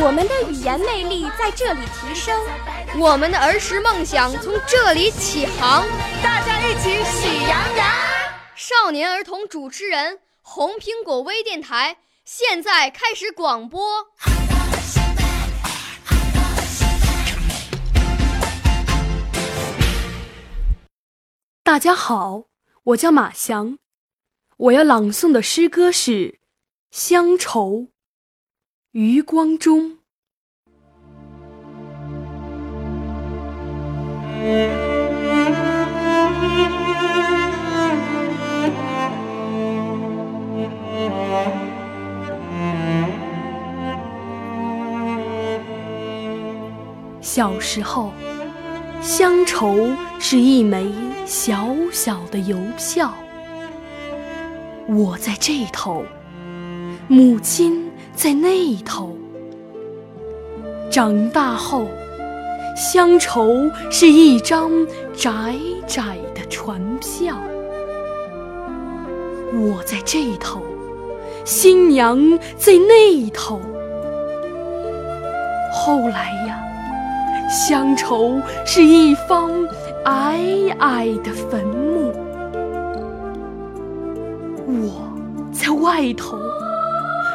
我们的语言魅力在这里提升，我们的儿时梦想从这里起航。大家一起喜羊羊。少年儿童主持人，红苹果微电台现在开始广播。大家好，我叫马翔，我要朗诵的诗歌是《乡愁》。余光中。小时候，乡愁是一枚小小的邮票，我在这头，母亲在那头。长大后，乡愁是一张窄窄的船票，我在这头，新娘在那头。后来呀。乡愁是一方矮矮的坟墓，我在外头，